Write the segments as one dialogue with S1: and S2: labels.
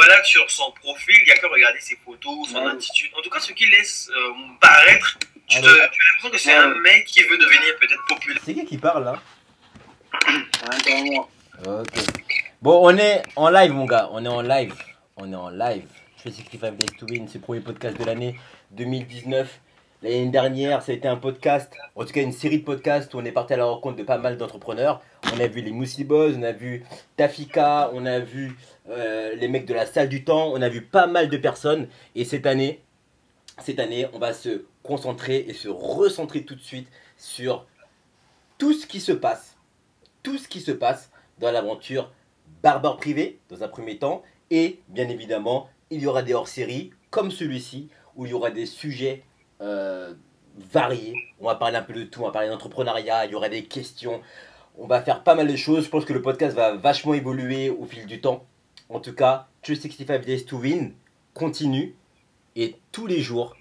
S1: balade sur son profil, il n'y a qu'à regarder ses photos, son attitude. En tout cas, ce qu'il laisse euh, paraître, tu, te, tu as l'impression que c'est un mec qui veut devenir peut-être populaire.
S2: C'est qui qui parle là? Ok. Bon, on est en live, mon gars. On est en live. On est en live. Je fais 65 Days to Win, c'est le premier podcast de l'année 2019. L'année dernière, ça a été un podcast, en tout cas une série de podcasts où on est parti à la rencontre de pas mal d'entrepreneurs. On a vu les Moussi on a vu Tafika, on a vu euh, les mecs de la salle du temps, on a vu pas mal de personnes. Et cette année, cette année, on va se concentrer et se recentrer tout de suite sur tout ce qui se passe, tout ce qui se passe dans l'aventure Barbare Privé, dans un premier temps. Et bien évidemment, il y aura des hors-séries comme celui-ci, où il y aura des sujets euh, variés. On va parler un peu de tout, on va parler d'entrepreneuriat, il y aura des questions. On va faire pas mal de choses. Je pense que le podcast va vachement évoluer au fil du temps. En tout cas, 365 Days to Win continue. Et tous les jours,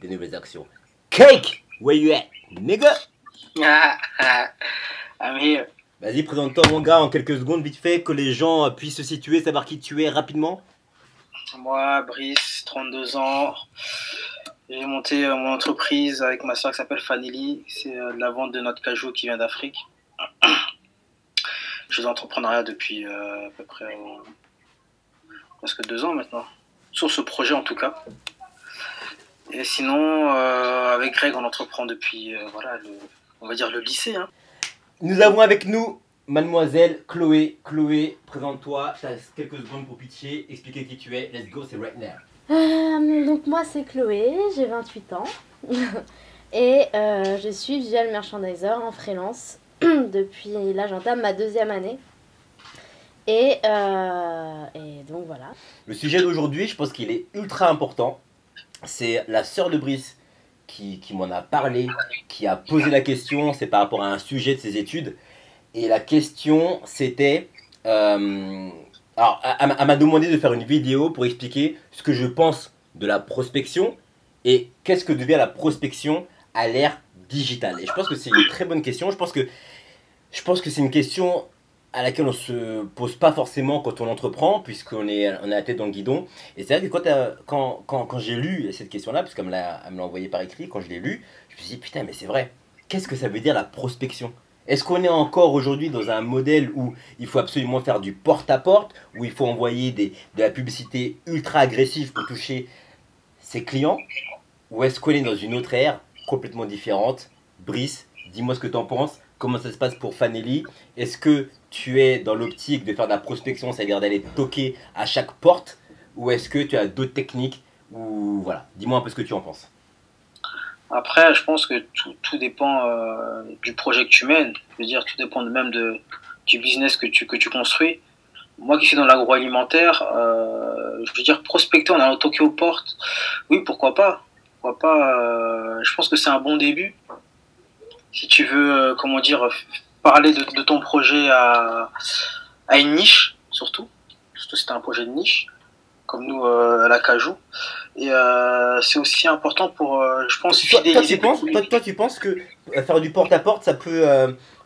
S2: des nouvelles actions. Cake, where you at, nigga?
S3: I'm here.
S2: Vas-y, présente-toi mon gars en quelques secondes, vite fait, que les gens puissent se situer, savoir qui tu es rapidement.
S3: Moi, Brice, 32 ans. J'ai monté euh, mon entreprise avec ma soeur qui s'appelle Fanili. C'est euh, la vente de notre cajou qui vient d'Afrique. Je fais l'entrepreneuriat depuis euh, à peu près presque deux ans maintenant. Sur ce projet en tout cas. Et sinon, avec Greg, on entreprend depuis, voilà, le, on va dire le lycée. Hein.
S2: Nous avons avec nous mademoiselle Chloé. Chloé, présente-toi. Tu as quelques secondes pour pitcher, expliquer qui tu es. Let's go, c'est right now.
S4: Euh, donc moi c'est Chloé, j'ai 28 ans et euh, je suis visual merchandiser en freelance depuis là j'entame ma deuxième année. Et, euh, et donc voilà.
S2: Le sujet d'aujourd'hui, je pense qu'il est ultra important. C'est la sœur de Brice qui, qui m'en a parlé, qui a posé la question, c'est par rapport à un sujet de ses études. Et la question c'était alors, elle m'a demandé de faire une vidéo pour expliquer ce que je pense de la prospection et qu'est-ce que devient la prospection à l'ère digitale. Et je pense que c'est une très bonne question. Je pense que, je pense que c'est une question à laquelle on se pose pas forcément quand on entreprend, puisqu'on est, on a la tête dans le guidon. Et c'est vrai que quand, quand, quand, quand j'ai lu cette question-là, parce qu'elle me l'a envoyé par écrit, quand je l'ai lu, je me suis dit, putain, mais c'est vrai, qu'est-ce que ça veut dire la prospection? Est-ce qu'on est encore aujourd'hui dans un modèle où il faut absolument faire du porte-à-porte, où il faut envoyer des, de la publicité ultra agressive pour toucher ses clients Ou est-ce qu'on est dans une autre ère complètement différente? Brice, dis-moi ce que tu en penses. Comment ça se passe pour Fanelli? Est-ce que tu es dans l'optique de faire de la prospection, c'est-à-dire d'aller toquer à chaque porte? Ou est-ce que tu as d'autres techniques? Ou voilà, dis-moi un peu ce que tu en penses.
S3: Après, je pense que tout, tout dépend euh, du projet que tu mènes. Je veux dire, tout dépend même du business que tu construis. Moi qui suis dans l'agroalimentaire, euh, je veux dire, prospecter en allant toquer aux portes, oui, pourquoi pas? Pourquoi pas euh, Je pense que c'est un bon début. Si tu veux, euh, comment dire, parler de, de, ton projet à, à une niche, surtout. Surtout si c'est un projet de niche comme nous à la Cajou. Et c'est aussi important pour, je pense,
S2: fidéliser. Toi, tu penses, toi, tu penses que faire du porte-à-porte, ça, peut,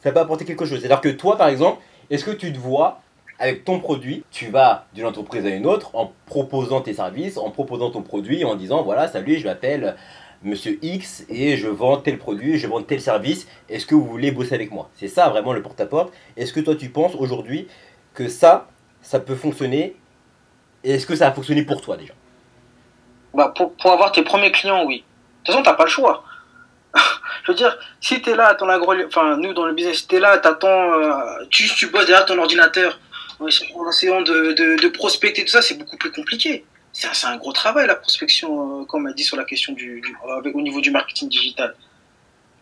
S2: ça peut apporter quelque chose C'est-à-dire que toi, par exemple, est-ce que tu te vois avec ton produit, tu vas d'une entreprise à une autre en proposant tes services, en proposant ton produit, en disant voilà, salut, je m'appelle Monsieur X et je vends tel produit, je vends tel service, est-ce que vous voulez bosser avec moi? C'est ça vraiment le porte-à-porte. Est-ce que toi tu penses aujourd'hui que ça, ça peut fonctionner? Est-ce que ça a fonctionné pour toi déjà?
S3: Bah, pour, pour, avoir tes premiers clients, oui. De toute façon, t'as pas le choix. je veux dire, si tu es là, ton agro, enfin, nous dans le business, es là, t'attends, euh, tu, tu bosses derrière ton ordinateur en essayant de, de, de prospecter, tout ça, c'est beaucoup plus compliqué. C'est un, un, gros travail la prospection, euh, comme on m'a dit sur la question du, du au niveau du marketing digital.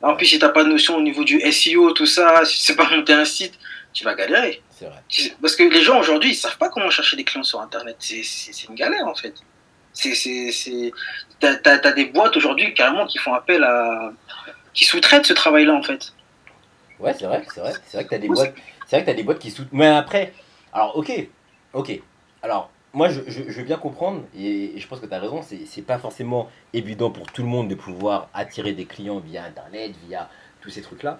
S3: En plus, si t'as pas de notion au niveau du SEO, tout ça, si tu sais pas monter un site, tu vas galérer.
S2: C'est vrai.
S3: Parce que les gens aujourd'hui, ils savent pas comment chercher des clients sur Internet. C'est une galère en fait. T'as as, des boîtes aujourd'hui carrément qui font appel à. qui sous-traitent ce travail-là en fait.
S2: Ouais, c'est vrai, c'est vrai. C'est vrai que t'as des, boîtes... vrai que as des boîtes qui sous Mais après, alors ok, ok. Alors, moi je, veux bien comprendre, et, je pense que tu as raison, c'est pas forcément évident pour tout le monde de pouvoir attirer des clients via Internet, via tous ces trucs-là.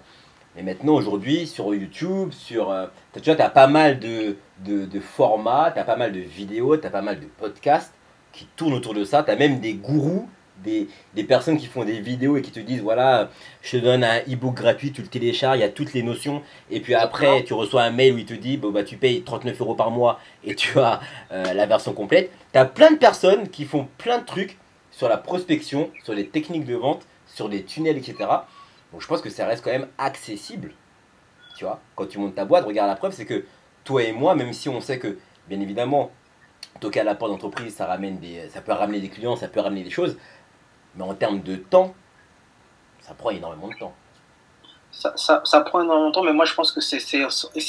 S2: Mais maintenant, aujourd'hui, sur YouTube, sur, euh, tu vois, tu as pas mal de, de, de formats, tu as pas mal de vidéos, tu as pas mal de podcasts qui tournent autour de ça. Tu as même des gourous, des, des personnes qui font des vidéos et qui te disent, voilà, je te donne un e-book gratuit, tu le télécharges, il y a toutes les notions. Et puis après, tu reçois un mail où il te dit, bon, bah, tu payes 39 euros par mois et tu as euh, la version complète. Tu as plein de personnes qui font plein de trucs sur la prospection, sur les techniques de vente, sur les tunnels, etc. Donc je pense que ça reste quand même accessible. Tu vois, quand tu montes ta boîte, regarde la preuve, c'est que toi et moi, même si on sait que, bien évidemment, toquer à la porte d'entreprise, ça, ramène des, ça peut ramener des clients, ça peut ramener des choses, mais en termes de temps, ça prend énormément de temps.
S3: Ça, ça, ça prend énormément de temps, mais moi je pense que c'est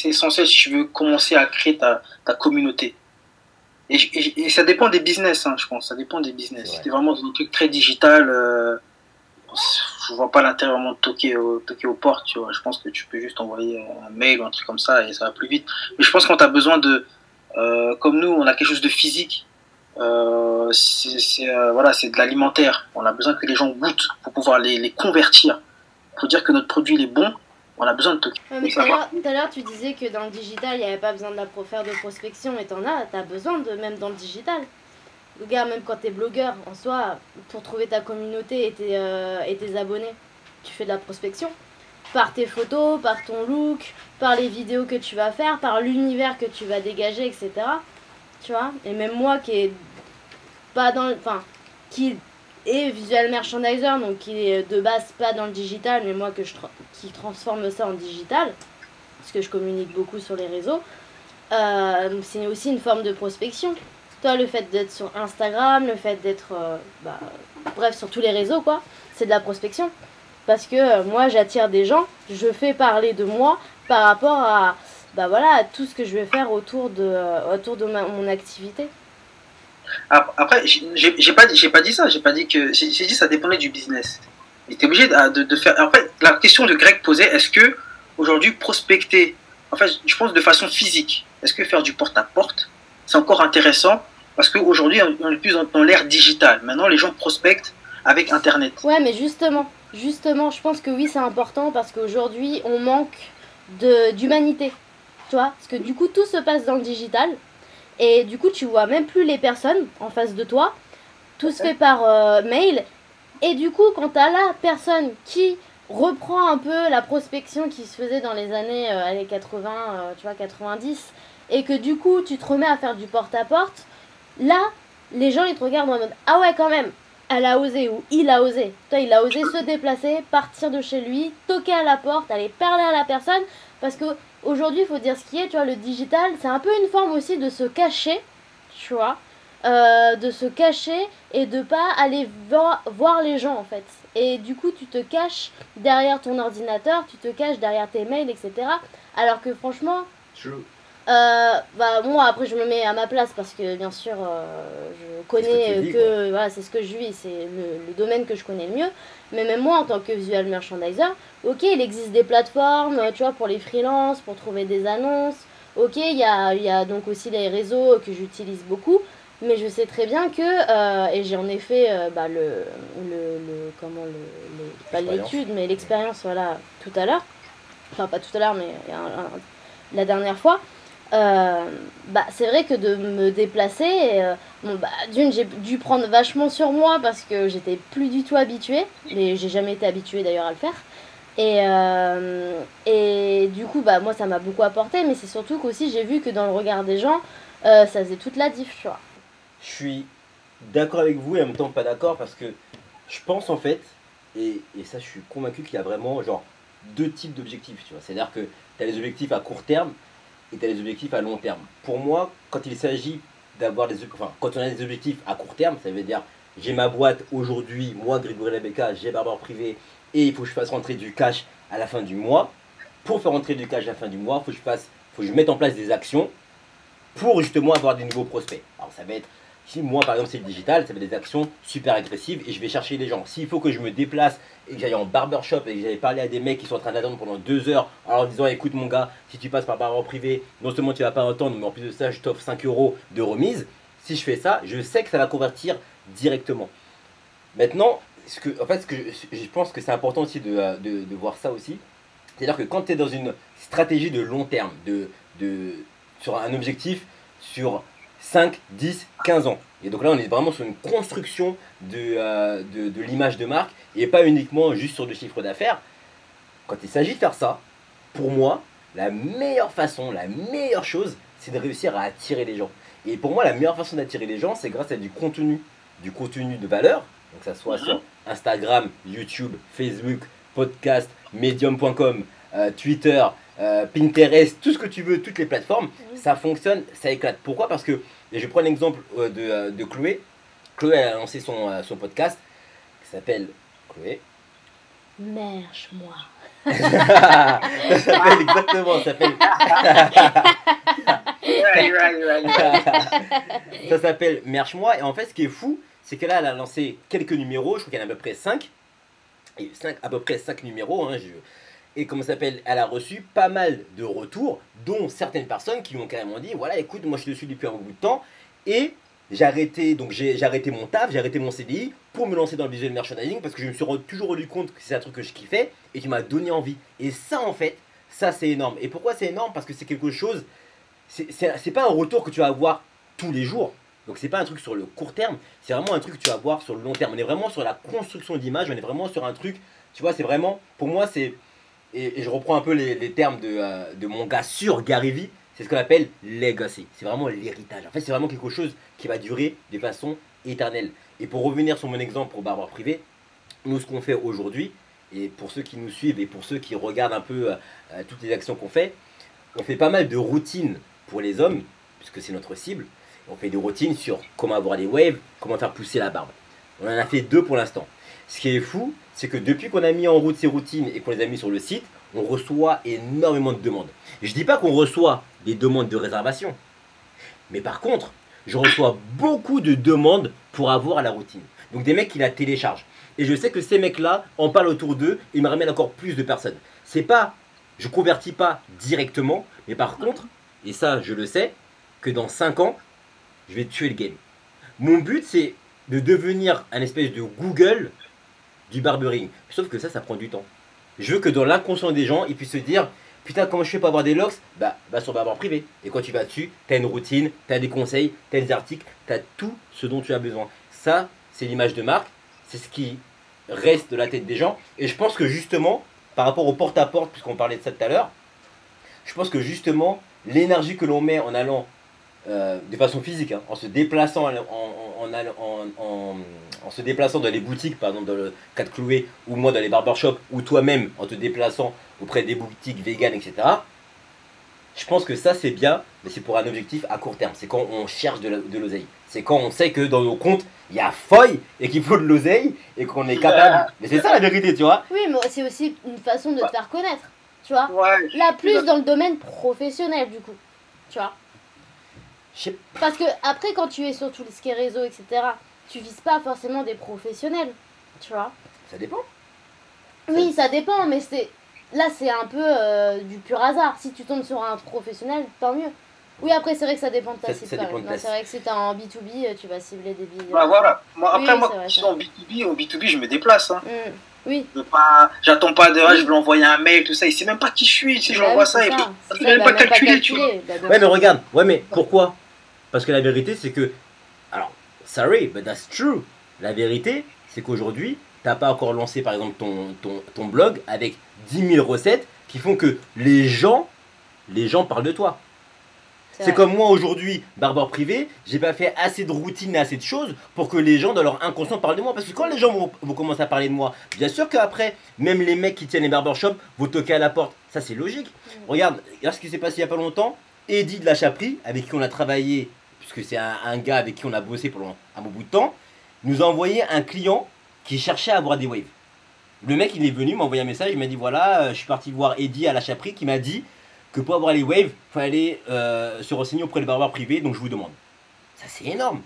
S3: essentiel si tu veux commencer à créer ta, ta communauté. Et, et- et ça dépend des business, hein, je pense. Ça dépend des business. Si
S2: vrai.
S3: t'es vraiment dans un truc très digital, euh, je vois pas l'intérêt vraiment de toquer, au- toquer aux portes. Tu vois. Je pense que tu peux juste envoyer un mail ou un truc comme ça et ça va plus vite. Mais je pense tu as besoin de. euh, comme nous, on a quelque chose de physique. Euh, c'est euh, voilà, de l'alimentaire. On a besoin que les gens goûtent pour pouvoir les, les convertir. Pour dire que notre produit il est bon, on a besoin de Et
S4: tout tout à l'heure, tu disais que dans le digital, il n'y avait pas besoin de la faire de prospection, mais t'en as, t'as besoin de même dans le digital. Regarde, même quand t'es blogueur, en soi, pour trouver ta communauté et tes, euh, et tes abonnés, tu fais de la prospection. Par tes photos, par ton look, par les vidéos que tu vas faire, par l'univers que tu vas dégager, etc. Tu vois Et même moi qui est pas dans Enfin, qui est visual merchandiser, donc qui est de base pas dans le digital, mais moi que je qui transforme ça en digital, parce que je communique beaucoup sur les réseaux, euh, c'est aussi une forme de prospection. Toi, le fait d'être sur Instagram, le fait d'être, euh, bah, bref, sur tous les réseaux, quoi, c'est de la prospection. Parce que euh, moi, j'attire des gens, je fais parler de moi par rapport à, bah voilà, tout ce que je vais faire autour de, euh, autour de ma- mon activité.
S3: Ap- Après, j'ai pas, pas dit ça. J'ai pas dit que. J'ai dit que ça dépendait du business. Et t'es obligé de, de, de faire. Après, la question de Greg posait est-ce que aujourd'hui prospecter, en fait, je pense de façon physique, est-ce que faire du porte-à-porte, c'est encore intéressant? Parce qu'aujourd'hui, on est plus dans, dans l'ère digitale. Maintenant, les gens prospectent avec Internet.
S4: Ouais, mais justement, justement, je pense que oui, c'est important parce qu'aujourd'hui, on manque d'humanité. Tu vois Parce que du coup, tout se passe dans le digital. Et du coup, tu vois même plus les personnes en face de toi. Tout se fait par euh, mail. Et du coup, quand t'as la personne qui reprend un peu la prospection qui se faisait dans les années, euh, années 80, euh, tu vois, 90, et que du coup, tu te remets à faire du porte-à-porte, là, les gens, ils te regardent en mode Ah ouais, quand même, elle a osé ou il a osé. Toi, il a osé se déplacer, partir de chez lui, toquer à la porte, aller parler à la personne. Parce que aujourd'hui, il faut dire ce qui est, tu vois, le digital, c'est un peu une forme aussi de se cacher, tu vois, euh, de se cacher et de pas aller voir, voir les gens en fait. Et du coup, tu te caches derrière ton ordinateur, tu te caches derrière tes mails, etc. Alors que franchement, euh, bah moi après je me mets à ma place parce que bien sûr euh, je connais euh, que voilà c'est ce que je vis c'est le, le domaine que je connais le mieux. Mais même moi en tant que visual merchandiser ok il existe des plateformes tu vois pour les freelances pour trouver des annonces. Ok il y a, y a donc aussi les réseaux que j'utilise beaucoup. Mais je sais très bien que euh, et j'en ai fait euh, bah, le, le, le comment le, pas l'étude mais l'expérience voilà tout à l'heure. Enfin pas tout à l'heure mais la dernière fois euh, bah, c'est vrai que de me déplacer, euh, bon, bah, d'une, j'ai dû prendre vachement sur moi parce que j'étais plus du tout habituée, mais j'ai jamais été habituée d'ailleurs à le faire. Et, euh, et du coup, bah, moi, ça m'a beaucoup apporté, mais c'est surtout qu'aussi j'ai vu que dans le regard des gens, ça faisait toute la diff.
S2: Je suis d'accord avec vous et en même temps pas d'accord parce que je pense en fait, et, et ça je suis convaincu qu'il y a vraiment genre deux types d'objectifs, tu vois. C'est-à-dire que tu as les objectifs à court terme et tu as les objectifs à long terme. Pour moi, quand il s'agit d'avoir des enfin, quand on a des objectifs à court terme, ça veut dire j'ai ma boîte aujourd'hui, moi Grégory Labeka, j'ai barbare privé et il faut que je fasse rentrer du cash à la fin du mois. Pour faire rentrer du cash à la fin du mois, il faut que je fasse faut que je mette en place des actions pour justement avoir des nouveaux prospects. Alors ça va être si moi par exemple c'est le digital, ça être des actions super agressives et je vais chercher les gens. S'il faut que je me déplace et que j'aille en barbershop et que j'aille parler à des mecs qui sont en train d'attendre pendant deux heures en leur disant écoute mon gars, si tu passes par barber privé, non seulement tu vas pas attendre, mais en plus de ça je t'offre 5 euros de remise. Si je fais ça, je sais que ça va convertir directement. Maintenant, ce que, en fait, ce que je, pense que c'est important aussi de, euh, de, de voir ça aussi, C'est-à-dire que quand tu es dans une stratégie de long terme, de, de, sur un objectif sur 5, 10, 15 ans, et donc là on est vraiment sur une construction de, euh, de, de l'image de marque et pas uniquement juste sur du chiffre d'affaires, quand il s'agit de faire ça, pour moi, la meilleure façon, la meilleure chose, c'est de réussir à attirer les gens. Et pour moi, la meilleure façon d'attirer les gens, c'est grâce à du contenu, du contenu de valeur, donc que ça soit
S3: Mhm.
S2: sur Instagram, YouTube, Facebook, podcast, medium.com, euh, Twitter, euh, Pinterest, tout ce que tu veux, toutes les plateformes, ça fonctionne, ça éclate. Pourquoi? Parce que, et je prends l'exemple euh, de, euh, de Chloé. Chloé a lancé son, euh, son podcast qui s'appelle Chloé.
S4: Merche-moi.
S2: ça s'appelle exactement, ça s'appelle
S3: Right, right, right, right.
S2: ça s'appelle Merche-moi. Et en fait, ce qui est fou, c'est que là, elle a lancé quelques numéros. Je crois qu'il y en a à peu près 5. Et 5 à peu près 5 numéros. hein, je- Et comment s'appelle Elle a reçu pas mal de retours, dont certaines personnes qui lui ont carrément dit voilà, écoute, moi je te suis depuis un bout de temps. Et j'ai arrêté, donc j'ai arrêté mon taf, j'ai arrêté mon CDI pour me lancer dans le visual merchandising parce que je me suis toujours rendu compte que c'est un truc que je kiffais et qui m'a donné envie. Et ça, en fait, ça c'est énorme. Et pourquoi c'est énorme? Parce que c'est quelque chose c'est- pas un retour que tu vas avoir tous les jours. Donc c'est pas un truc sur le court terme, c'est vraiment un truc que tu vas voir sur le long terme. On est vraiment sur la construction d'image, on est vraiment sur un truc, tu vois, c'est vraiment, pour moi c'est, et, je reprends un peu les, termes de, euh, de mon gars sur Gary Vee, c'est ce qu'on appelle legacy. C'est vraiment l'héritage. En fait c'est vraiment quelque chose qui va durer de façon éternelle. Et pour revenir sur mon exemple pour Barbare Privé, nous ce qu'on fait aujourd'hui, et pour ceux qui nous suivent et pour ceux qui regardent un peu euh, euh, toutes les actions qu'on fait, on fait pas mal de routines pour les hommes, puisque c'est notre cible. On fait des routines sur comment avoir des waves, comment faire pousser la barbe. On en a fait deux pour l'instant. Ce qui est fou, c'est que depuis qu'on a mis en route ces routines et qu'on les a mis sur le site, on reçoit énormément de demandes. Je dis pas qu'on reçoit des demandes de réservation, mais par contre, je reçois beaucoup de demandes pour avoir la routine. Donc des mecs qui la téléchargent. Et je sais que ces mecs-là en parlent autour d'eux et me ramènent encore plus de personnes. C'est pas, je convertis pas directement, mais par contre, et ça je le sais, que dans 5 ans, je vais tuer le game. Mon but c'est de devenir un espèce de Google du barbering. Sauf que ça, ça prend du temps. Je veux que dans l'inconscient des gens, ils puissent se dire Putain, comment je fais pour avoir des locks? Bah, bah sur Barber Privé. Et quand tu vas dessus, t'as une routine, t'as des conseils, t'as des articles, t'as tout ce dont tu as besoin. Ça, c'est l'image de marque, c'est ce qui reste de la tête des gens. Et je pense que justement, par rapport au porte-à-porte, puisqu'on parlait de ça tout à l'heure, je pense que justement, l'énergie que l'on met en allant euh, de façon physique, hein, en se déplaçant, en, en, en, en- en- se déplaçant dans les boutiques, par exemple dans le cas de Cloué, ou moi dans les barbershops, ou toi-même en te déplaçant auprès des boutiques véganes, etc. Je pense que ça c'est bien, mais c'est pour un objectif à court terme. C'est quand on cherche de la- l'oseille. C'est quand on sait que dans nos comptes, il y a foille et qu'il faut de l'oseille et qu'on est capable. Mais c'est ça la vérité, tu vois.
S4: Oui, mais c'est aussi une façon de te faire connaître. Tu vois
S3: Ouais,
S4: Là, plus dans le domaine professionnel, du coup. Tu vois Parce que après, quand tu es sur tous les réseaux, etc., tu vises pas forcément des professionnels. Tu vois
S2: Ça dépend.
S4: Oui, ça dépend, mais c'est. Là, c'est un peu euh, du pur hasard. Si tu tombes sur un professionnel, tant mieux. Oui, après, c'est vrai que ça dépend de ta
S2: Ça-
S4: cible.
S2: ça ta
S4: C'est vrai que si t'es en B2B, euh, tu vas cibler des billets.
S3: bah voilà. Moi, après,
S4: Oui,
S3: moi,
S4: vrai,
S3: si
S4: ça.
S3: en B2B, en B2B, je me déplace. Hein.
S4: Mm, Oui.
S3: Je veux pas, j'attends pas de, ah,
S4: Oui.
S3: je vais lui envoyer un mail, tout ça. Il sait même pas qui je suis. Si je lui
S4: Bah
S3: envoie
S4: oui,
S3: ça, il peut,
S4: ça.
S3: il
S4: ça,
S3: même
S4: il
S3: pas calculer, tu vois.
S2: Ouais, mais regarde, ouais, mais pourquoi? Parce que la vérité, c'est que. Alors, sorry, but that's true. La vérité, c'est qu'aujourd'hui, t'as pas encore lancé, par exemple, ton, ton, ton blog avec 10 000 recettes qui font que les gens, les gens parlent de toi. C'est comme moi aujourd'hui, barbeur privé, j'ai pas fait assez de routine et assez de choses pour que les gens dans leur inconscient parlent de moi. Parce que quand les gens vont, vont commencer à parler de moi, bien sûr qu'après, même les mecs qui tiennent les barbershops vont toquer à la porte. Ça c'est logique.
S4: Mm.
S2: Regarde, regarde ce qui s'est passé il y a pas longtemps. Eddie de la Chaperie, avec qui on a travaillé, puisque c'est un, un gars avec qui on a bossé pendant un bon bout de temps, nous a envoyé un client qui cherchait à avoir des waves. Le mec il est venu, m'a envoyé un message, il m'a dit voilà, euh, je suis parti voir Eddie à la Chaperie qui m'a dit que pour avoir les waves, il fallait euh, se renseigner auprès des barbeurs privés, donc je vous demande. Ça c'est énorme.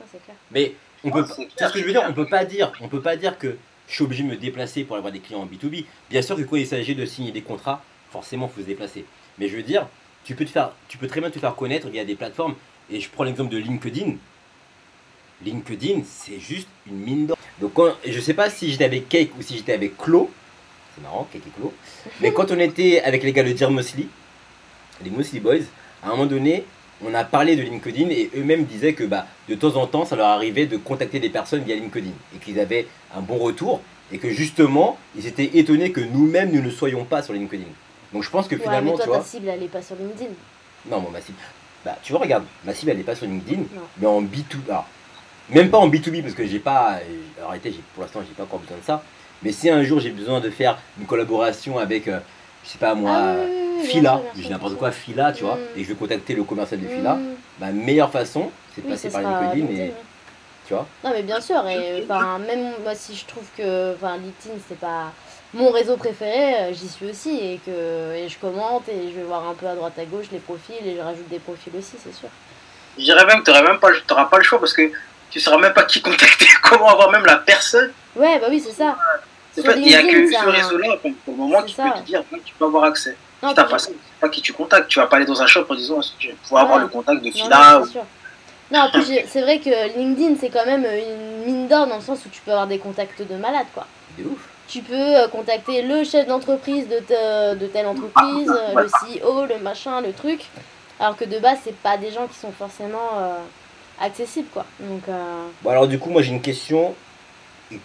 S4: Ouais, clair.
S2: Mais on peut,
S3: c'est
S2: ce que je veux dire, on peut pas dire, on peut pas dire que je suis obligé de me déplacer pour avoir des clients en B2B. Bien sûr que quand il s'agit de signer des contrats, forcément il faut se déplacer. Mais je veux dire, tu peux te faire, tu peux très bien te faire connaître via des plateformes. Et je prends l'exemple de LinkedIn. LinkedIn, c'est juste une mine d'or. Donc quand, je sais pas si j'étais avec Cake ou si j'étais avec Clo, c'est marrant, Kekeklo. Mais quand on était avec les gars de Dear Mosley, les Mosley Boys, à un moment donné, on a parlé de LinkedIn et eux-mêmes disaient que bah, de temps en temps, ça leur arrivait de contacter des personnes via LinkedIn et qu'ils avaient un bon retour et que justement, ils étaient étonnés que nous-mêmes, nous ne soyons pas sur LinkedIn. Donc je pense que
S4: Ouais,
S2: finalement,
S4: mais toi,
S2: tu
S4: ta cible, elle est pas sur LinkedIn.
S2: Non, bon, ma cible. Bah, tu vois, regarde, ma cible, elle n'est pas sur LinkedIn,
S4: Non.
S2: mais en B2B. Alors, même pas en B2B, parce que j'ai pas. En réalité, pour l'instant, j'ai pas encore besoin de ça. Mais si un jour j'ai besoin de faire une collaboration avec, euh, je sais pas moi,
S4: Ah oui, oui,
S2: Fila, n'importe quoi, Fila, tu vois,
S4: Mm.
S2: et je veux contacter le commercial de. Fila,
S4: Mm.
S2: ma meilleure façon, c'est de
S4: Oui,
S2: passer par LinkedIn et. Tu vois
S4: Non, mais bien sûr, et enfin, même moi, si je trouve que LinkedIn, c'est pas mon réseau préféré, euh, j'y suis aussi, et que et je commente, et je vais voir un peu à droite à gauche les profils, et je rajoute des profils aussi, c'est sûr.
S3: Je dirais même que tu n'auras même pas, pas le choix parce que tu sauras même pas qui contacter, comment avoir même la personne.
S4: Ouais, bah oui, c'est ça.
S3: Il n'y a que
S4: c'est
S3: ce
S4: un-
S3: réseau-là, pour le moment,
S4: C'est ça.
S3: peut te dire, tu peux avoir accès.
S4: Non,
S3: Si t'as pas ça, tu pas qui tu contactes. Tu vas pas aller dans un shop en disant, je vais pouvoir
S4: Ouais.
S3: avoir le contact de Fila.
S4: non, c'est. Non, en plus, j'ai- c'est vrai que LinkedIn, c'est quand même une mine d'or dans le sens où tu peux avoir des contacts de malade, quoi.
S2: De ouf.
S4: Tu peux euh, contacter le chef d'entreprise de, te- de telle entreprise, euh, le CEO, le machin, le truc. Alors que de base, c'est pas des gens qui sont forcément euh, accessibles, quoi. Donc, euh,
S2: Bon, alors, du coup, moi j'ai une question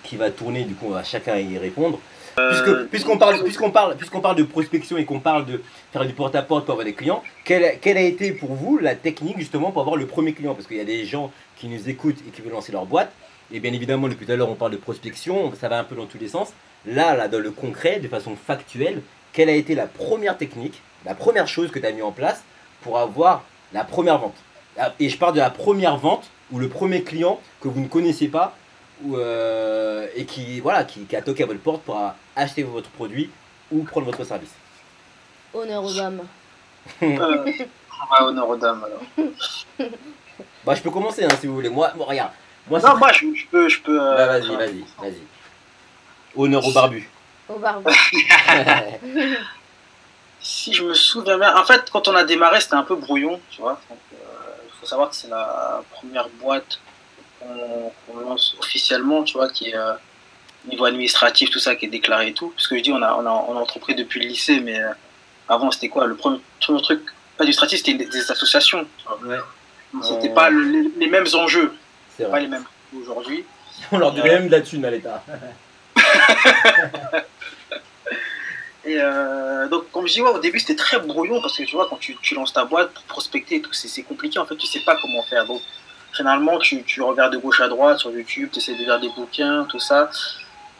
S2: qui va tourner, du coup, on va chacun y répondre. Puisque, puisqu'on parle, puisqu'on parle, puisqu'on parle de prospection et qu'on parle de faire du porte-à-porte pour avoir des clients, quelle, quelle a été pour vous la technique justement pour avoir le premier client? Parce qu'il y a des gens qui nous écoutent et qui veulent lancer leur boîte. Et bien évidemment, depuis tout à l'heure, on parle de prospection, ça va un peu dans tous les sens. Là, là, dans le concret, de façon factuelle, quelle a été la première technique, la première chose que tu as mis en place pour avoir la première vente? Ah, Et je parle de la première vente ou le premier client que vous ne connaissez pas ou, euh, et qui, voilà, qui, qui a toqué à votre porte pour acheter votre produit ou prendre votre service.
S4: honneur aux hommes.
S3: Euh, honneur aux dames, alors.
S2: Bah, je peux commencer hein, si vous voulez. Moi, bon, regarde. Moi,
S3: Non, moi, je, je peux. Je peux euh,
S2: Bah, vas-y, vas-y, vas-y. Honneur au barbu.
S4: Au barbu.
S3: Si je me souviens bien, en fait, quand on a démarré, c'était un peu brouillon, tu vois. Euh, il faut savoir que c'est la première boîte qu'on lance officiellement, tu vois, qui est euh, niveau administratif, tout ça, qui est déclaré et tout. Parce que je dis, on a, on a, on a entrepris depuis le lycée, mais euh, avant, c'était quoi? Le premier, premier truc administratif, c'était des, des associations.
S2: Ouais,
S3: C'était pas le- les, les mêmes enjeux,
S2: c'est
S3: pas les mêmes aujourd'hui.
S2: On leur devait même de la thune à l'État.
S3: Et euh, donc, comme je dis, ouais, au début, c'était très brouillon parce que tu vois, quand tu, tu lances ta boîte pour prospecter et tout, c'est compliqué. En fait, tu sais pas comment faire. Donc, généralement, tu, tu regardes de gauche à droite sur YouTube, tu essaies de lire des bouquins, tout ça.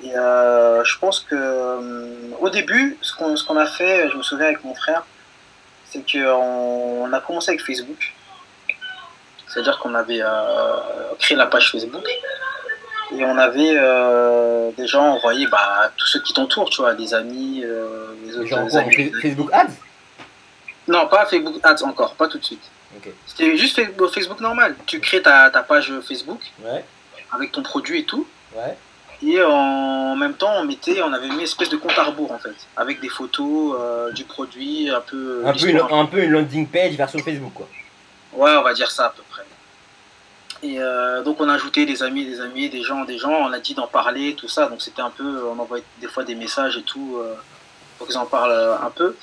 S3: Et euh, je pense que euh, au début, ce qu'on a fait, je me souviens avec mon frère, c'est qu'on on a commencé avec Facebook. C'est-à-dire qu'on avait euh, créé la page Facebook. Et on avait euh, des gens envoyés bah, tous ceux qui t'entourent, tu vois, des amis, euh, les autres amis.
S2: Facebook Ads?
S3: Non, pas Facebook Ads encore, pas tout de suite. C'était juste Fa- Facebook normal. Tu crées ta, ta page Facebook
S2: Ouais,
S3: avec ton produit et tout.
S2: ouais.
S3: Et en même temps, on mettait, on avait mis une espèce de compte à rebours en fait, avec des photos euh, du produit, un peu.
S2: Un peu, une, un peu une landing page version Facebook, quoi.
S3: Ouais, on va dire ça à peu près. Et euh, donc on a ajouté des amis, des amis, des gens, des gens, on a dit d'en parler, tout ça. Donc c'était un peu, on envoyait des fois des messages et tout euh, pour qu'ils en parlent euh, un peu.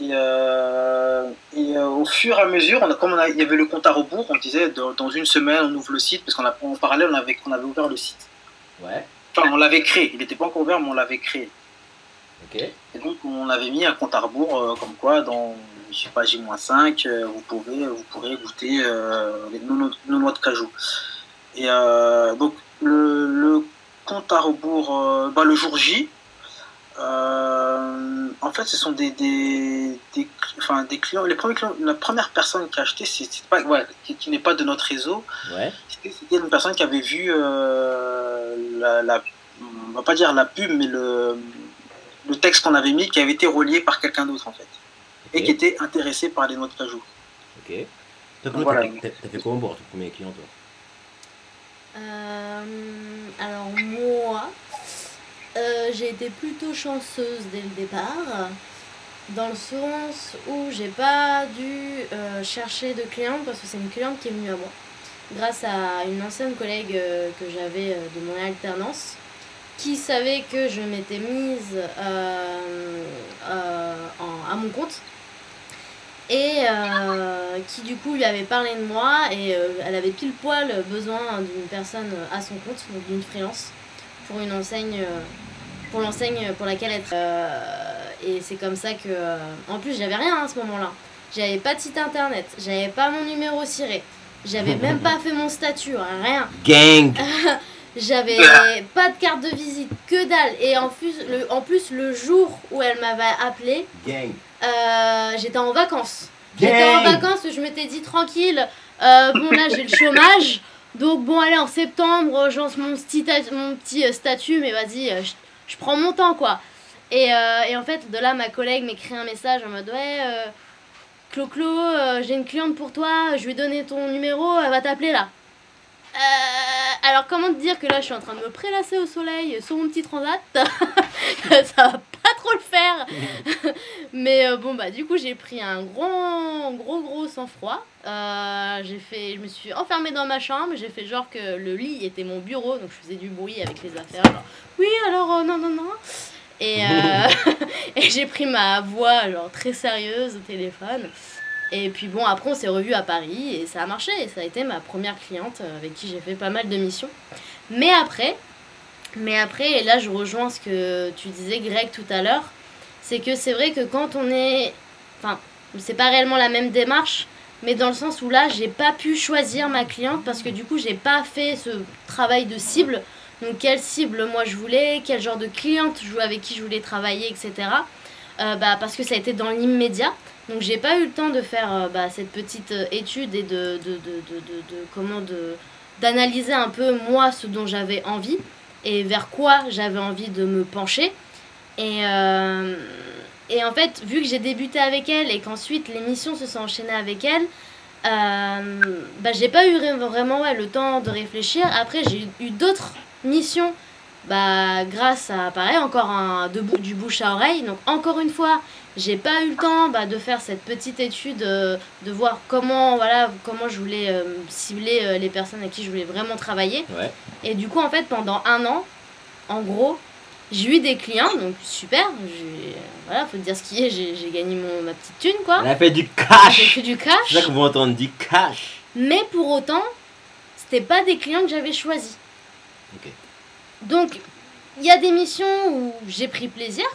S3: Et, euh, et au fur et à mesure, on a, comme on a- il y avait le compte à rebours, on disait dans, dans une semaine on ouvre le site parce qu'en en parallèle on avait, on avait ouvert le site.
S2: Ouais,
S3: Enfin on l'avait créé, il n'était pas encore ouvert mais on l'avait créé.
S2: ok.
S3: Et donc on avait mis un compte à rebours comme quoi dans je sais pas J-5 euh, vous pouvez vous pourrez goûter euh, les nos, noix de cajou. Et euh, donc le, le compte à rebours euh, bah, le jour J euh, en fait ce sont des, des, des, enfin, des clients les premiers clients la première personne qui a acheté c'est pas ouais, qui, qui n'est pas de notre réseau.
S2: Ouais,
S3: c'était c'était une personne qui avait vu euh, la, la- on va pas dire la pub, mais le, le texte qu'on avait mis qui avait été relié par quelqu'un d'autre en fait, et qui était intéressé par les noix de cajou.
S2: ok. Toi, comment
S3: Voilà.
S2: t'as fait- comment pour ton premier client, toi?
S4: Euh, alors moi, euh, j'ai été plutôt chanceuse dès le départ, dans le sens où j'ai pas dû euh, chercher de cliente parce que c'est une cliente qui est venue à moi, grâce à une ancienne collègue euh, que j'avais euh, de mon alternance. qui savait que je m'étais mise euh, euh, en- à mon compte et euh, qui du coup lui avait parlé de moi et euh, elle avait pile poil besoin d'une personne à son compte, donc d'une freelance pour une enseigne, euh, pour l'enseigne pour laquelle être. Euh, et c'est comme ça que, euh, en plus j'avais rien à ce moment-là, j'avais pas de site internet, j'avais pas mon numéro ciré, j'avais même pas fait mon statut, rien.
S2: Gang
S4: J'avais pas de carte de visite, que dalle. Et en plus, le, en plus, le jour où elle m'avait appelé,
S2: Gang
S4: euh, j'étais en vacances. J'étais en vacances, je m'étais dit tranquille. euh, bon, là, j'ai le chômage. Donc, bon, allez, en septembre, je lance mon petit, mon petit euh, statut, mais vas-y, je, je prends mon temps, quoi. Et, euh, et en fait, de là, ma collègue m'écrit un message en mode Ouais, Clo-Clo, j'ai une cliente pour toi, je lui ai donné ton numéro, elle va t'appeler là. Alors comment te dire que là je suis en train de me prélasser au soleil sur mon petit transat? Ça va pas le faire. Mais euh, bon bah du coup j'ai pris un gros gros gros sang-froid. Euh, J'ai fait, je me suis enfermée dans ma chambre. J'ai fait genre que le lit était mon bureau Donc je faisais du bruit avec les affaires Oui alors euh, non non non. Et, et j'ai pris ma voix genre très sérieuse au téléphone. Et puis bon, après on s'est revus à Paris et ça a marché. Et ça a été ma première cliente avec qui j'ai fait pas mal de missions. Mais après, mais après, et là je rejoins ce que tu disais Greg tout à l'heure, c'est que c'est vrai que quand on est... Enfin, c'est pas réellement la même démarche, mais dans le sens où là j'ai pas pu choisir ma cliente parce que du coup j'ai pas fait ce travail de cible. Donc quelle cible moi je voulais, quel genre de cliente je- avec qui je voulais travailler, etc. Euh, bah, parce que ça a été dans l'immédiat. Donc j'ai pas eu le temps de faire euh, bah, cette petite euh, étude et de, de, de, de, de- comment d'analyser un peu moi ce dont j'avais envie et vers quoi j'avais envie de me pencher. Et, euh, et en fait, vu que j'ai débuté avec elle et qu'ensuite les missions se sont enchaînées avec elle, euh, bah, j'ai pas eu vraiment ouais, le temps de réfléchir. Après, j'ai eu d'autres missions bah, grâce à, pareil, encore un, de, du bouche à oreille. Donc, encore une fois, j'ai pas eu le temps bah, de faire cette petite étude, euh, de voir comment, voilà, comment je voulais euh, cibler euh, les personnes avec qui je voulais vraiment travailler.
S2: Ouais.
S4: Et du coup, en fait, pendant un an, en gros, j'ai eu des clients, donc super. j'ai- Voilà, faut te dire ce qui est, j'ai j'ai gagné mon, ma petite thune, quoi.
S2: Elle a fait du
S4: J'ai
S2: cash
S4: fait du
S2: C'est ça
S4: cash.
S2: qu'on va entendre, du cash
S4: Mais pour autant, c'était pas des clients que j'avais choisis. Donc, il y a des missions où j'ai pris plaisir,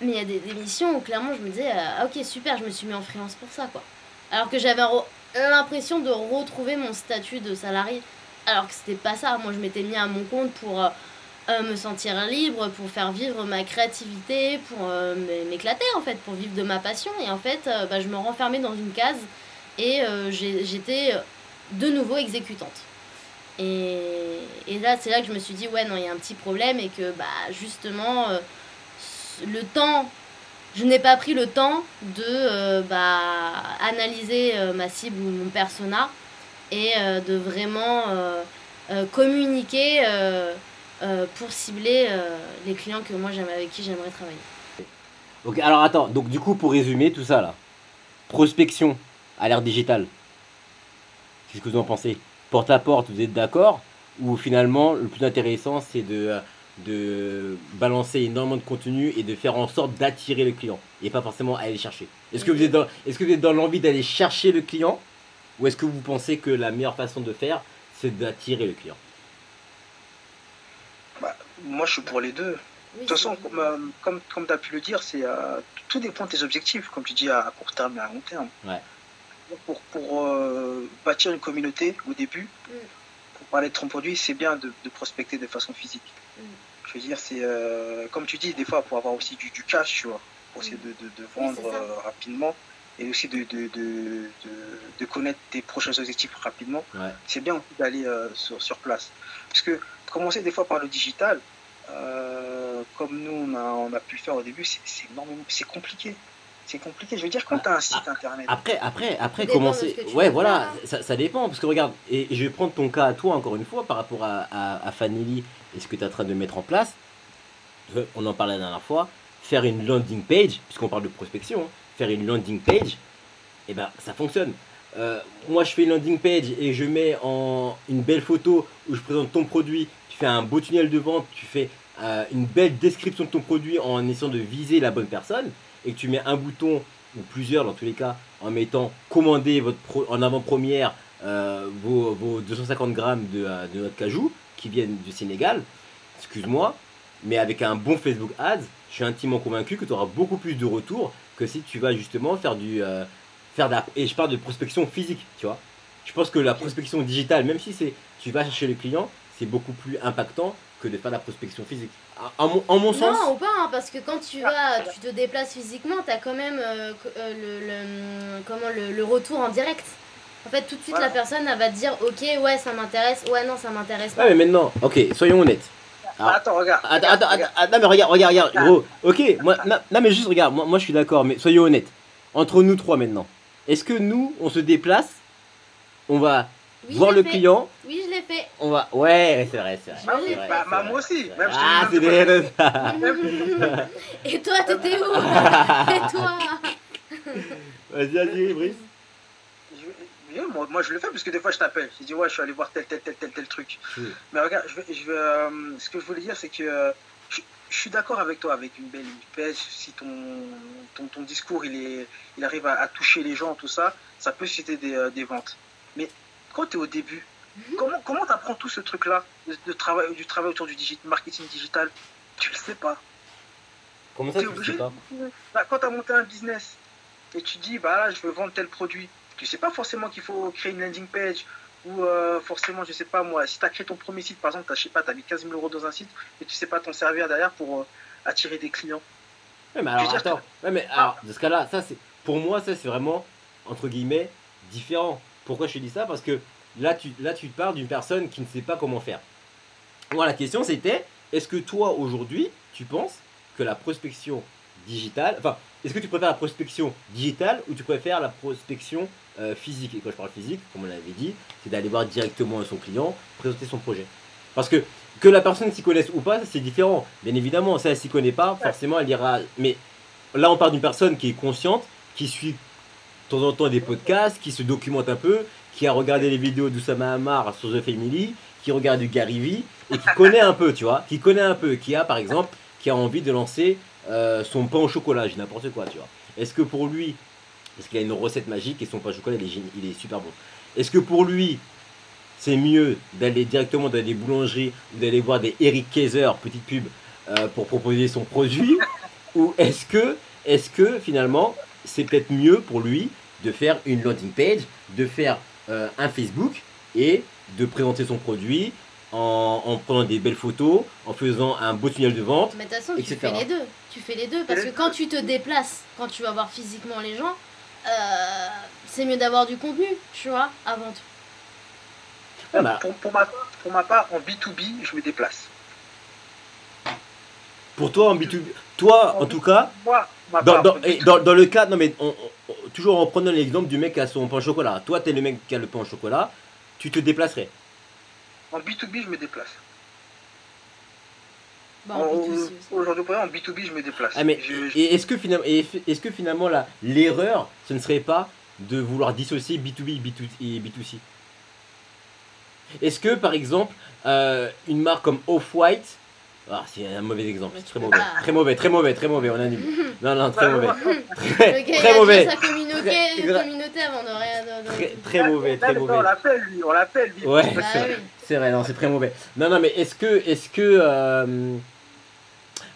S4: mais il y a des, des missions où clairement je me disais, euh, ok, super, je me suis mis en freelance pour ça, quoi. Alors que j'avais re- l'impression de retrouver mon statut de salarié, alors que c'était pas ça. Moi, je m'étais mis à mon compte pour euh, euh, me sentir libre, pour faire vivre ma créativité, pour m'éclater, en fait, pour vivre de ma passion. Et en fait, bah, je me renfermais dans une case et j'étais de nouveau exécutante. Et, et là, c'est là que je me suis dit, ouais, non, il y a un petit problème et que, bah, justement, le temps, je n'ai pas pris le temps de euh, bah, analyser euh, ma cible ou mon persona et euh, de vraiment communiquer pour cibler les clients que moi j'aime avec qui j'aimerais travailler.
S2: Ok, alors attends, donc du coup, pour résumer tout ça là, prospection à l'ère digitale, qu'est-ce que vous en pensez? Porte à porte, vous êtes d'accord? Ou finalement, le plus intéressant, c'est de, de balancer énormément de contenu et de faire en sorte d'attirer le client et pas forcément aller le chercher Est-ce que vous êtes dans, est-ce que vous êtes dans l'envie d'aller chercher le client Ou est-ce que vous pensez que la meilleure façon de faire, c'est d'attirer le client?
S3: Moi, je suis pour les deux. De toute façon, comme, euh, comme, comme tu as pu le dire, c'est euh, tout dépend de tes objectifs, comme tu dis, à court terme et à long terme.
S2: Ouais.
S3: Pour, pour euh, bâtir une communauté au début,
S4: Mm.
S3: Pour parler de ton produit, c'est bien de, de prospecter de façon physique.
S4: Mm.
S3: Je veux dire, c'est euh, comme tu dis, des fois, pour avoir aussi du, du cash, tu vois, pour essayer de, de, de vendre euh, rapidement et aussi de, de, de, de, de connaître tes prochains objectifs rapidement.
S2: Ouais.
S3: C'est bien aussi d'aller euh, sur, sur place. Parce que commencer des fois par le digital, euh, comme nous on a, on a pu le faire au début, c'est c'est énormément, c'est compliqué. C'est compliqué. Je veux dire, quand tu as un site internet,
S2: Après, après, après,
S4: tu
S2: Ouais, voilà, ça, ça dépend. Parce que regarde, et, je vais prendre ton cas à toi encore une fois par rapport à, à, à Fanny et ce que tu es en train de mettre en place. On en parlait la dernière fois. Faire une landing page, puisqu'on parle de prospection, hein, faire une landing page, et ben ça fonctionne. euh, moi je fais une landing page et je mets en une belle photo où je présente ton produit, tu fais un beau tunnel de vente, tu fais euh, une belle description de ton produit en essayant de viser la bonne personne et que tu mets un bouton ou plusieurs dans tous les cas en mettant commander votre en avant-première euh, vos, vos 250 grammes de, euh, de notre cajou qui viennent du Sénégal, excuse-moi, mais avec un bon Facebook Ads, je suis intimement convaincu que tu auras beaucoup plus de retours que si tu vas justement faire du euh, faire de et je parle de prospection physique, tu vois. Je pense que la prospection digitale, même si c'est tu vas chercher le client, c'est beaucoup plus impactant que de faire de la prospection physique. En, en mon, en mon sens,
S4: Non, ou pas, hein, parce que quand tu vas, tu te déplaces physiquement, t'as quand même euh, euh, le, le- comment, le, le retour en direct. En fait, tout de suite,
S3: Voilà.
S4: la personne, elle va te dire, ok, ouais, ça m'intéresse, ouais, non, ça m'intéresse pas.
S2: ouais, mais maintenant, ok, soyons honnêtes. Alors,
S3: Attends, regarde.
S2: Attends,
S3: regarde,
S2: attends,
S3: regarde.
S2: attends, mais regarde, regarde, regarde, gros. Ok, moi, non, non, mais juste regarde, moi, moi je suis d'accord, mais soyons honnêtes. Entre nous trois maintenant, est-ce que nous, on se déplace, on va
S4: Oui,
S2: voir le
S4: fait.
S2: client,
S4: Oui, fait.
S2: on va. Ouais, c'est vrai, c'est vrai.
S4: Bah oui,
S3: bah, bah, moi aussi, même
S2: Ah, c'est.
S4: Et toi, t'étais où? Et toi?
S2: Vas-y, vas-y, Brice.
S3: Je- moi, moi, je le fais parce que des fois je t'appelle. Je dis ouais, je suis allé voir tel, tel, tel, tel, tel truc.
S2: Oui.
S3: Mais regarde, je vais, je vais, euh, ce que je voulais dire, c'est que euh, je, je suis d'accord avec toi avec une belle page. Si ton, ton, ton discours il, est, il arrive à, à toucher les gens, tout ça, ça peut susciter des, euh, des ventes. Mais quand tu es au début, comment comment tu apprends tout ce truc-là de, de travail, du travail autour du digi- marketing digital? Tu le sais pas.
S2: Comment ça, tu le sais pas?
S3: Bah, quand tu as monté un business et tu dis, bah là, je veux vendre tel produit, tu sais pas forcément qu'il faut créer une landing page ou euh, forcément, je sais pas moi, si tu as créé ton premier site, par exemple, tu as, je sais pas, as mis 15 000 euros dans un site et tu sais pas t'en servir derrière pour euh, attirer des clients.
S2: Ouais, mais alors attends. Ouais, mais alors, dans ce cas-là, ça c'est. Pour moi, ça c'est vraiment, entre guillemets, différent. Pourquoi je te dis ça? Parce que là, tu, là, tu parles d'une personne qui ne sait pas comment faire. Moi, la question c'était est-ce que toi, aujourd'hui, tu penses que la prospection digitale. Enfin, est-ce que tu préfères la prospection digitale ou tu préfères la prospection euh, physique? Et quand je parle physique, comme on l'avait dit, c'est d'aller voir directement son client, présenter son projet. Parce que que la personne s'y connaisse ou pas, c'est différent. Bien évidemment, si elle s'y connaît pas, forcément, elle ira. Mais là, on parle d'une personne qui est consciente, qui suit de temps en temps des podcasts, qui se documente un peu, qui a regardé les vidéos d'Oussama Hamar sur The Family, qui regarde du Gary Vee et qui connaît un peu, tu vois, qui connaît un peu, qui a par exemple, qui a envie de lancer euh, son pain au chocolat, j'ai n'importe quoi, tu vois. Est-ce que pour lui, parce qu'il a une recette magique et son pain au chocolat, il est, génie- il est super bon. Est-ce que pour lui, c'est mieux d'aller directement dans des boulangeries ou d'aller voir des Eric Kaiser, petite pub, euh, pour proposer son produit Ou est-ce que, est que finalement, c'est peut-être mieux pour lui de faire une landing page, de faire euh, un Facebook et de présenter son produit en, en prenant des belles photos, en faisant un beau tunnel de vente
S4: Mais de toute façon, tu
S2: Etc.
S4: fais les deux. Tu fais les deux parce que quand tu te déplaces, quand tu vas voir physiquement les gens, euh, c'est mieux d'avoir du contenu, tu vois, avant tout.
S2: Ah bah,
S3: Pour, pour, ma, pour ma part, en B2B, je me déplace.
S2: Pour toi, en B2B, toi en tout cas,
S3: Moi, ma
S2: Dans,
S3: part,
S2: dans,
S3: en
S2: et
S3: B2B,
S2: dans, dans le cas, non mais on- on- toujours en prenant l'exemple du mec qui a son pain au chocolat. Toi, t'es le mec qui a le pain au chocolat, tu te déplacerais.
S3: en B2B, je me déplace.
S4: Bah,
S3: En-
S4: en B2C aussi.
S3: Aujourd'hui, en B2B, je me déplace.
S2: Ah mais
S3: Je- je-
S2: et est-ce que finalement, est-ce que finalement là, l'erreur, ce ne serait pas de vouloir dissocier B2B et B2, et B2C Est-ce que par exemple, euh, une marque comme Off-White, ah, c'est un mauvais exemple, c'est très mauvais, très mauvais, très mauvais, très mauvais, on annule. Non, non, très mauvais,
S4: Le
S2: très,
S4: gars,
S2: mauvais,
S4: sa communauté,
S2: Très- gra-
S4: communauté avant de rien.
S2: très, très mauvais, très mauvais.
S3: On l'appelle, lui, on l'appelle, lui.
S2: Ouais,
S4: Bah
S2: c'est vrai.
S4: oui.
S2: C'est vrai, non, c'est très mauvais. Non, non, mais est-ce que, est-ce que, euh,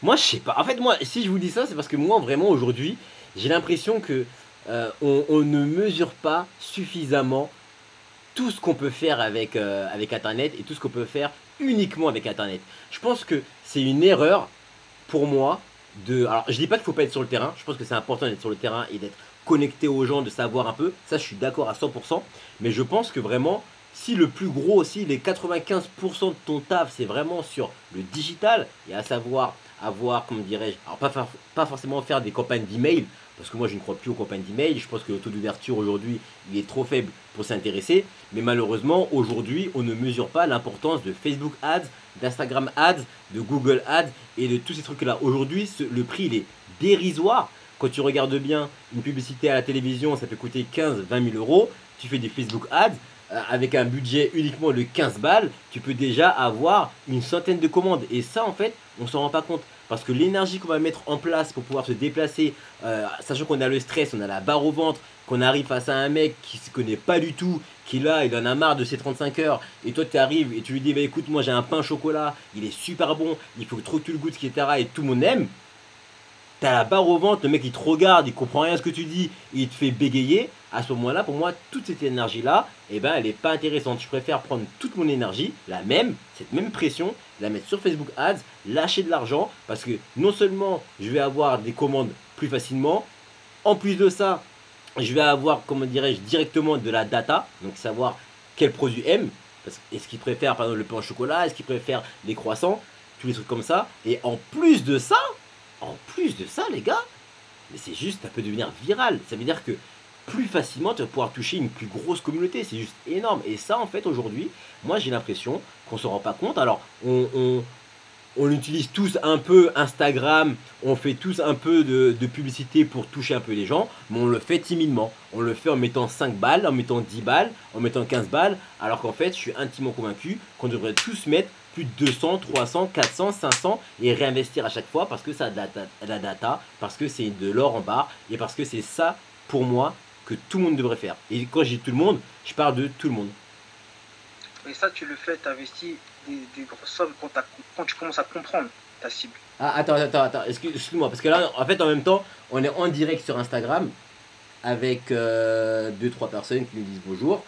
S2: moi, je sais pas. En fait, moi, si je vous dis ça, c'est parce que moi, vraiment, aujourd'hui, j'ai l'impression que euh, on, on ne mesure pas suffisamment tout ce qu'on peut faire avec, euh, avec Internet et tout ce qu'on peut faire uniquement avec Internet. Je pense que c'est une erreur pour moi de. Alors, je dis pas qu'il faut pas être sur le terrain. Je pense que c'est important d'être sur le terrain et d'être connecté aux gens, de savoir un peu. Ça, je suis d'accord à 100%. Mais je pense que vraiment, si le plus gros, si les 95% de ton taf, c'est vraiment sur le digital, et à savoir avoir, comme dirais-je, alors pas, pas forcément faire des campagnes d'email, parce que moi je ne crois plus aux campagnes d'email, je pense que le taux d'ouverture aujourd'hui, il est trop faible pour s'intéresser, mais malheureusement, aujourd'hui, on ne mesure pas l'importance de Facebook Ads, d'Instagram Ads, de Google Ads, et de tous ces trucs-là. Aujourd'hui, le prix, il est dérisoire. Quand tu regardes bien, une publicité à la télévision, ça peut coûter 15-20 000 euros. tu fais des Facebook Ads, euh, avec un budget uniquement de 15 balles, tu peux déjà avoir une centaine de commandes. Et ça, en fait, on s'en rend pas compte. Parce que l'énergie qu'on va mettre en place pour pouvoir se déplacer, euh, sachant qu'on a le stress, on a la barre au ventre, qu'on arrive face à un mec qui se connaît pas du tout, qui là, il en a marre de ses 35 heures, et toi tu arrives et tu lui dis, bah écoute, moi j'ai un pain chocolat, il est super bon, il faut que tu le goûtes, etc. Et tout le monde aime. T'as la barre au ventre, le mec il te regarde, il comprend rien à ce que tu dis, il te fait bégayer. À ce moment-là, pour moi, toute cette énergie-là, eh ben, elle n'est pas intéressante. Je préfère prendre toute mon énergie, la même, cette même pression, la mettre sur Facebook Ads, lâcher de l'argent, parce que non seulement je vais avoir des commandes plus facilement, en plus de ça, je vais avoir, comment dirais-je, directement de la data, donc savoir quel produit aime, est-ce qu'il préfère par exemple le pain au chocolat, est-ce qu'il préfère les croissants, tous les trucs comme ça, et en plus de ça, en plus de ça les gars, mais c'est juste, ça peut devenir viral, ça veut dire que plus facilement tu vas pouvoir toucher une plus grosse communauté, c'est juste énorme, et ça en fait aujourd'hui, moi j'ai l'impression qu'on se rend pas compte, alors on on utilise tous un peu Instagram, on fait tous un peu de, publicité pour toucher un peu les gens, mais on le fait timidement. On le fait en mettant 5 balles, en mettant 10 balles, en mettant 15 balles, alors qu'en fait, je suis intimement convaincu qu'on devrait tous mettre plus de 200, 300, 400, 500 et réinvestir à chaque fois parce que ça a la data, parce que c'est de l'or en barre et parce que c'est ça, pour moi, que tout le monde devrait faire. Et quand je dis tout le monde, je parle de tout le monde.
S3: Et ça, tu le fais, tu investis des, grosses sommes quand, tu commences à comprendre ta cible.
S2: Ah, attends, attends, attends, excuse-moi, parce que là, en fait, en même temps, on est en direct sur Instagram avec euh, deux, trois personnes qui nous disent bonjour.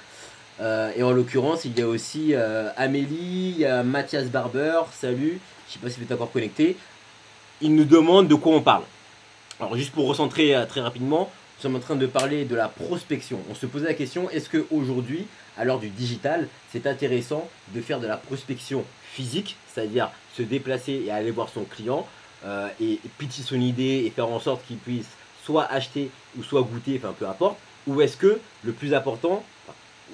S2: Euh, et en l'occurrence, il y a aussi euh, Amélie, Mathias Barber, salut, je sais pas si vous êtes encore connecté. Il nous demande de quoi on parle. Alors, juste pour recentrer très rapidement, nous sommes en train de parler de la prospection. On se posait la question est-ce qu'aujourd'hui, à l'heure du digital, c'est intéressant de faire de la prospection physique, c'est-à-dire se déplacer et aller voir son client euh, et pitcher son idée et faire en sorte qu'il puisse soit acheter ou soit goûter, enfin peu importe, ou est-ce que le plus important,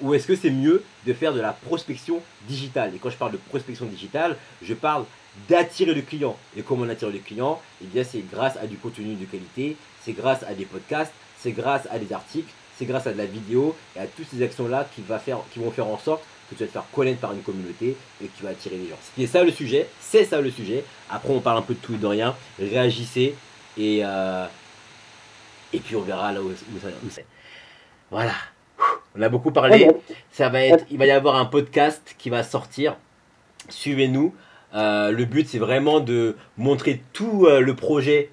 S2: ou est-ce que c'est mieux de faire de la prospection digitale? Et quand je parle de prospection digitale, je parle d'attirer le client. Et comment on attire le client Eh bien, c'est grâce à du contenu de qualité, c'est grâce à des podcasts, c'est grâce à des articles, c'est grâce à de la vidéo et à toutes ces actions-là qui, vont faire en sorte que tu vas te faire connaître par une communauté et que tu vas attirer les gens. C'est ça le sujet, c'est ça le sujet. Après, on parle un peu de tout et de rien. Réagissez et, euh, et puis on verra là où, c'est. Voilà. On a beaucoup parlé. Ça va être, il va y avoir un podcast qui va sortir. Suivez-nous. Euh, le but, c'est vraiment de montrer tout euh, le projet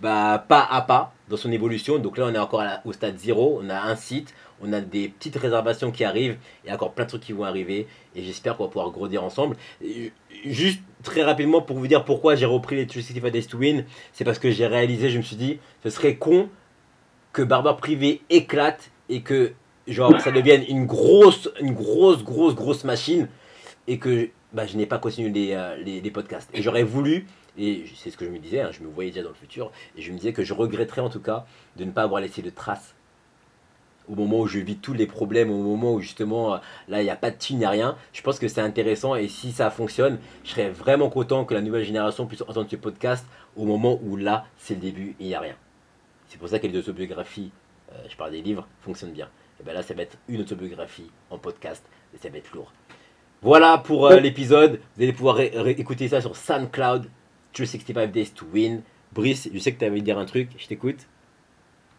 S2: bah, pas à pas dans son évolution. Donc là, on est encore au stade 0. On a un site, on a des petites réservations qui arrivent et encore plein de trucs qui vont arriver. Et j'espère qu'on va pouvoir grandir ensemble. Juste très rapidement pour vous dire pourquoi j'ai repris les 365 Days to Win, c'est parce que j'ai réalisé, je me suis dit, ce serait con que Barber Privé éclate et que genre ça devienne une grosse, une grosse, grosse, grosse machine et que bah, je n'ai pas continué les, euh, les, podcasts. Et j'aurais voulu et c'est ce que je me disais, hein, je me voyais déjà dans le futur, et je me disais que je regretterais en tout cas de ne pas avoir laissé de traces au moment où je vis tous les problèmes, au moment où justement là il n'y a pas de thune, il n'y a rien. Je pense que c'est intéressant et si ça fonctionne, je serais vraiment content que la nouvelle génération puisse entendre ce podcast au moment où là c'est le début il n'y a rien. C'est pour ça que les autobiographies, euh, je parle des livres, fonctionnent bien. Et bien là ça va être une autobiographie en podcast et ça va être lourd. Voilà pour euh, l'épisode. Vous allez pouvoir écouter ça sur SoundCloud, 365 Days to Win. Brice, je sais que tu avais dire un truc, je t'écoute.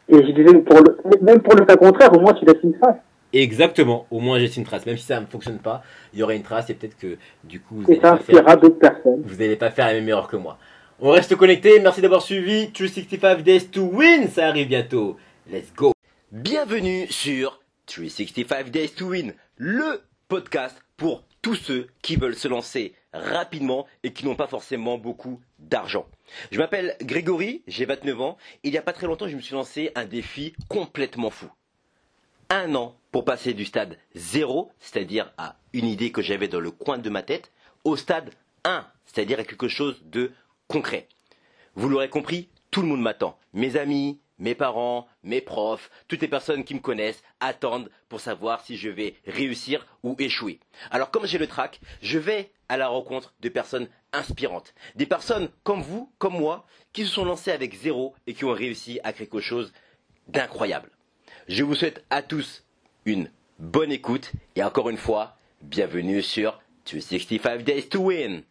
S5: Et je disais, pour le, même pour le cas contraire, au moins tu laisses une trace.
S2: Exactement, au moins j'ai une trace. Même si ça ne fonctionne pas, il y aurait une trace et peut-être que du coup
S5: vous n'allez pas, faire, personnes.
S2: vous allez pas faire la même erreur que moi. On reste connecté, merci d'avoir suivi 365 Days to Win, ça arrive bientôt. Let's go. Bienvenue sur 365 Days to Win, le podcast pour tous ceux qui veulent se lancer rapidement et qui n'ont pas forcément beaucoup d'argent. Je m'appelle Grégory, j'ai 29 ans. Et il n'y a pas très longtemps, je me suis lancé un défi complètement fou. Un an pour passer du stade 0, c'est-à-dire à une idée que j'avais dans le coin de ma tête, au stade 1, c'est-à-dire à quelque chose de concret. Vous l'aurez compris, tout le monde m'attend. Mes amis, mes parents, mes profs, toutes les personnes qui me connaissent attendent pour savoir si je vais réussir ou échouer. Alors comme j'ai le trac, je vais à la rencontre de personnes inspirantes. Des personnes comme vous, comme moi, qui se sont lancées avec zéro et qui ont réussi à créer quelque chose d'incroyable. Je vous souhaite à tous une bonne écoute et encore une fois, bienvenue sur 265 Days to Win.